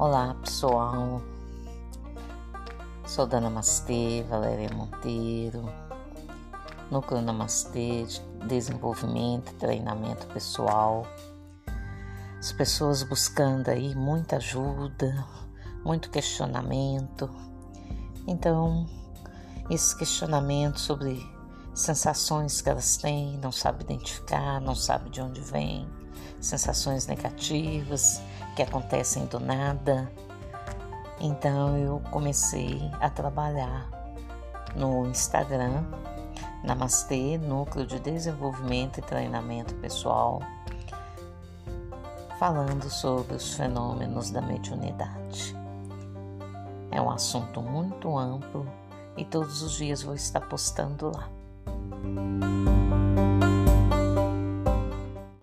Olá pessoal, sou da Namastê, Valéria Monteiro, Núcleo Namastê de Desenvolvimento e Treinamento Pessoal. As pessoas buscando aí muita ajuda, muito questionamento. Então, esse questionamento sobre sensações que elas têm, não sabe identificar, não sabe de onde vem, sensações negativas que acontecem do nada. Então eu comecei a trabalhar no Instagram, Namastê, Núcleo de Desenvolvimento e Treinamento Pessoal, falando sobre os fenômenos da mediunidade. É um assunto muito amplo e todos os dias vou estar postando lá. thank you